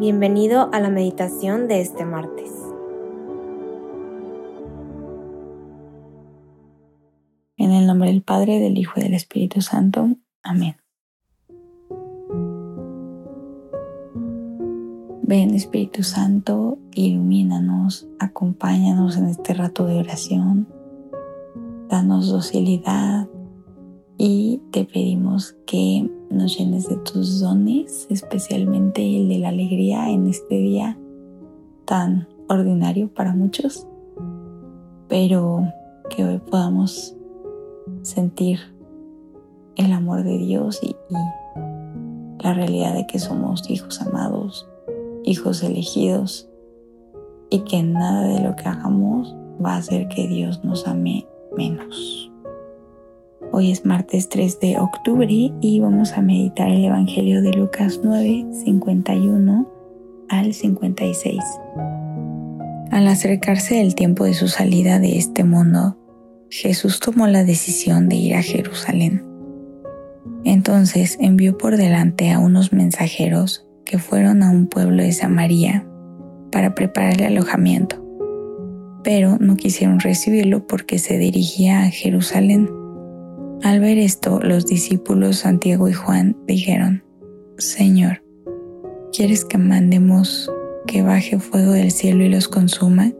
Bienvenido a la meditación de este martes. En el nombre del Padre, del Hijo y del Espíritu Santo. Amén. Ven Espíritu Santo, ilumínanos, acompáñanos en este rato de oración, danos docilidad y te pedimos que nos llenes de tus dones, especialmente el de la alegría en este día tan ordinario para muchos, pero que hoy podamos sentir el amor de Dios y, la realidad de que somos hijos amados, hijos elegidos y que nada de lo que hagamos va a hacer que Dios nos ame menos. Hoy es martes 3 de octubre y vamos a meditar el Evangelio de Lucas 9, 51 al 56. Al acercarse el tiempo de su salida de este mundo, Jesús tomó la decisión de ir a Jerusalén. Entonces envió por delante a unos mensajeros que fueron a un pueblo de Samaria para prepararle alojamiento, pero no quisieron recibirlo porque se dirigía a Jerusalén. Al ver esto, los discípulos Santiago y Juan dijeron, Señor, ¿quieres que mandemos que baje fuego del cielo y los consuma?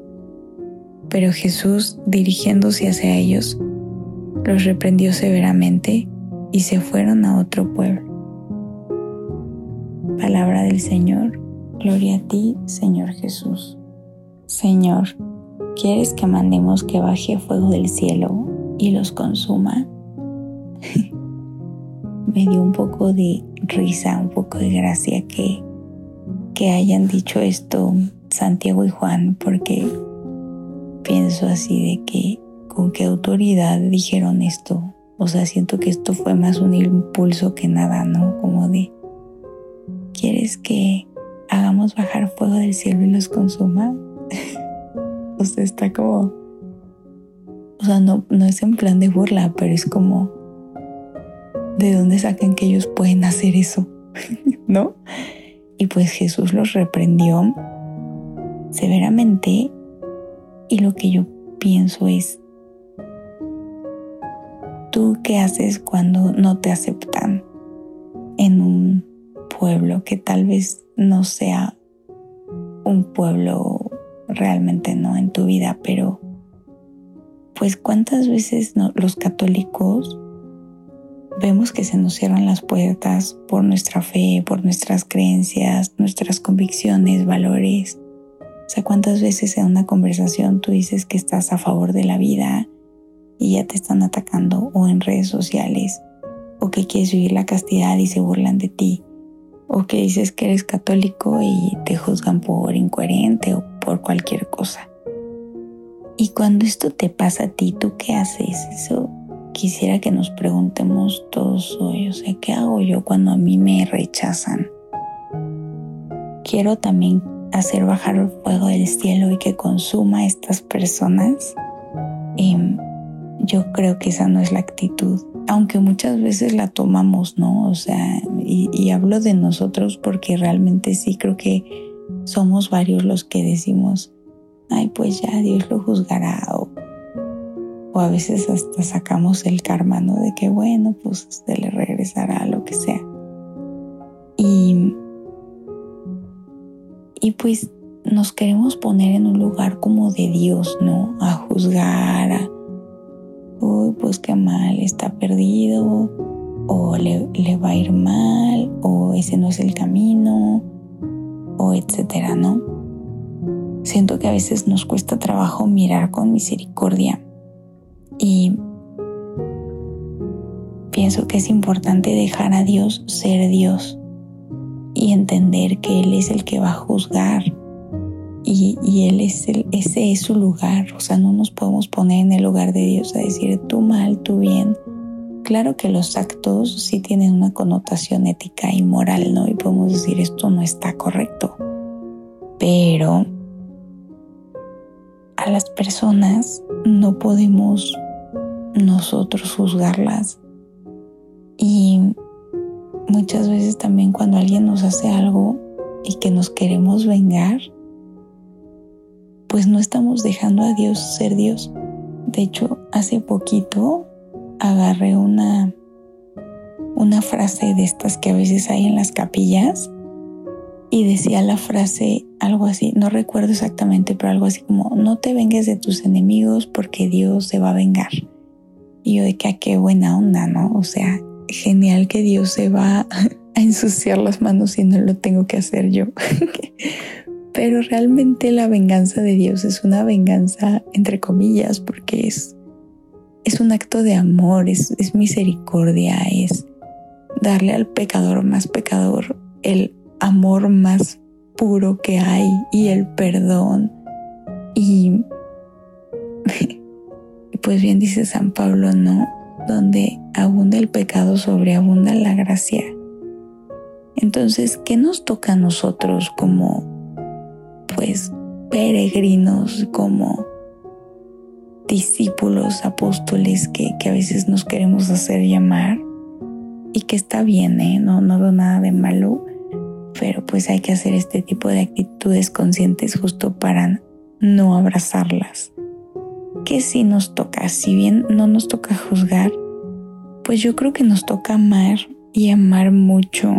Pero Jesús, dirigiéndose hacia ellos, los reprendió severamente y se fueron a otro pueblo. Palabra del Señor, gloria a ti, Señor Jesús. Señor, ¿quieres que mandemos que baje fuego del cielo y los consuma? me dio un poco de risa, un poco de gracia que, que hayan dicho esto Santiago y Juan, porque pienso así de que con qué autoridad dijeron esto. O sea, siento que esto fue más un impulso que nada, ¿no? Como de, ¿quieres que hagamos bajar fuego del cielo y los consuma? o sea, está como, o sea, no, no es en plan de burla, pero es como, ¿de dónde sacan que ellos pueden hacer eso? ¿No? Y pues Jesús los reprendió severamente y lo que yo pienso es, ¿tú qué haces cuando no te aceptan en un pueblo que tal vez no sea un pueblo realmente no en tu vida, pero pues cuántas veces los católicos vemos que se nos cierran las puertas por nuestra fe, por nuestras creencias, nuestras convicciones, valores. O sea, cuántas veces en una conversación tú dices que estás a favor de la vida y ya te están atacando o en redes sociales o que quieres vivir la castidad y se burlan de ti o que dices que eres católico y te juzgan por incoherente o por cualquier cosa. Y cuando esto te pasa a ti, ¿tú qué haces? Eso quisiera que nos preguntemos todos hoy, o sea, ¿qué hago yo cuando a mí me rechazan? Quiero también hacer bajar el fuego del cielo y que consuma a estas personas. Em, yo creo que esa no es la actitud, aunque muchas veces la tomamos, ¿no? O sea, y, hablo de nosotros porque realmente sí creo que somos varios los que decimos, ay, pues ya Dios lo juzgará o a veces hasta sacamos el karma, ¿no? De que bueno, pues se le regresará lo que sea. Y, y pues nos queremos poner en un lugar como de Dios, ¿no? A juzgar, a, uy, pues qué mal, está perdido, o le, le va a ir mal, o ese no es el camino, o etcétera, ¿no? Siento que a veces nos cuesta trabajo mirar con misericordia y pienso que es importante dejar a Dios ser Dios y entender que Él es el que va a juzgar y, Él es el, ese es su lugar. O sea, no nos podemos poner en el lugar de Dios a decir tú mal, tú bien. Claro que los actos sí tienen una connotación ética y moral, ¿no? Y podemos decir esto no está correcto. Pero a las personas no podemos nosotros juzgarlas. Y muchas veces también cuando alguien nos hace algo, y que nos queremos vengar, pues no estamos dejando a Dios ser Dios. De hecho, hace poquito agarré una, una frase de estas que a veces hay en las capillas y decía la frase algo así, no recuerdo exactamente, pero algo así como, no te vengues de tus enemigos porque Dios se va a vengar. De que, ah, qué buena onda, ¿no? O sea, genial que Dios se va a ensuciar las manos y no lo tengo que hacer yo. Pero realmente la venganza de Dios es una venganza entre comillas porque es, es un acto de amor, es, es misericordia, es darle al pecador más pecador el amor más puro que hay y el perdón. Y pues bien dice San Pablo, ¿no? Donde abunda el pecado, sobreabunda la gracia. Entonces, ¿qué nos toca a nosotros como, pues, peregrinos, como discípulos, apóstoles que, que a veces nos queremos hacer llamar? Y que está bien, ¿eh? No, no nada de malo, pero pues hay que hacer este tipo de actitudes conscientes justo para no abrazarlas. Que si nos toca, si bien no nos toca juzgar, pues yo creo que nos toca amar y amar mucho.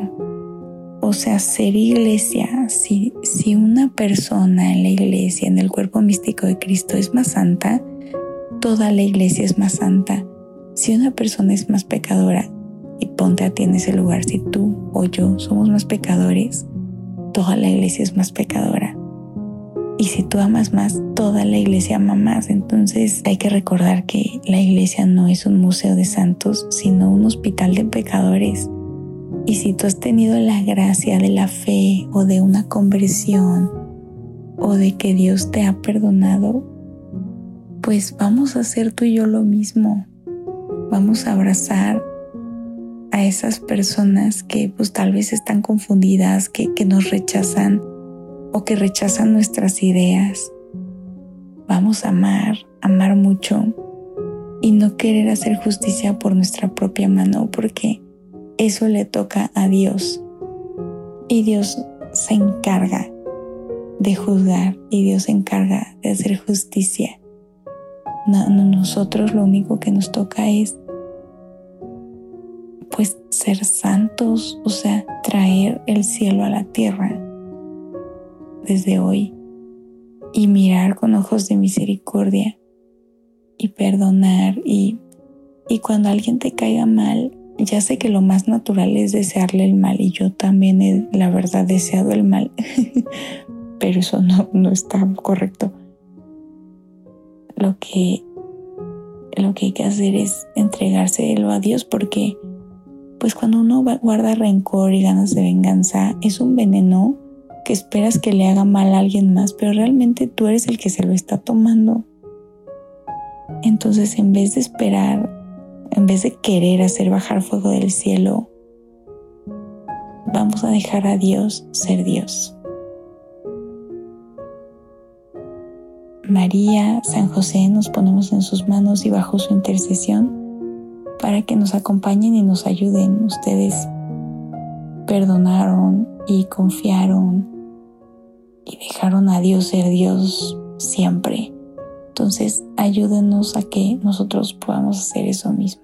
O sea, ser iglesia, si, si una persona en la iglesia, en el cuerpo místico de Cristo es más santa, toda la iglesia es más santa. Si una persona es más pecadora, y ponte a ti en ese lugar, si tú o yo somos más pecadores, toda la iglesia es más pecadora. Y si tú amas más, toda la iglesia ama más. Entonces hay que recordar que la iglesia no es un museo de santos, sino un hospital de pecadores. Y si tú has tenido la gracia de la fe o de una conversión o de que Dios te ha perdonado, pues vamos a hacer tú y yo lo mismo. Vamos a abrazar a esas personas que pues tal vez están confundidas, que, que nos rechazan o que rechazan nuestras ideas. Vamos a amar, amar mucho y no querer hacer justicia por nuestra propia mano, porque eso le toca a Dios. Y Dios se encarga de juzgar y Dios se encarga de hacer justicia. No, nosotros lo único que nos toca es pues ser santos, o sea, traer el cielo a la tierra desde hoy y mirar con ojos de misericordia y perdonar y, y cuando alguien te caiga mal, ya sé que lo más natural es desearle el mal y yo también he la verdad deseado el mal, pero eso no, no está correcto. Lo que, lo que hay que hacer es entregárselo a Dios porque pues cuando uno guarda rencor y ganas de venganza es un veneno esperas que le haga mal a alguien más, pero realmente tú eres el que se lo está tomando. Entonces, en vez de esperar, en vez de querer hacer bajar fuego del cielo, vamos a dejar a Dios ser Dios. María, San José, nos ponemos en sus manos y bajo su intercesión para que nos acompañen y nos ayuden. Ustedes perdonaron y confiaron y dejaron a Dios ser Dios siempre. Entonces ayúdenos a que nosotros podamos hacer eso mismo.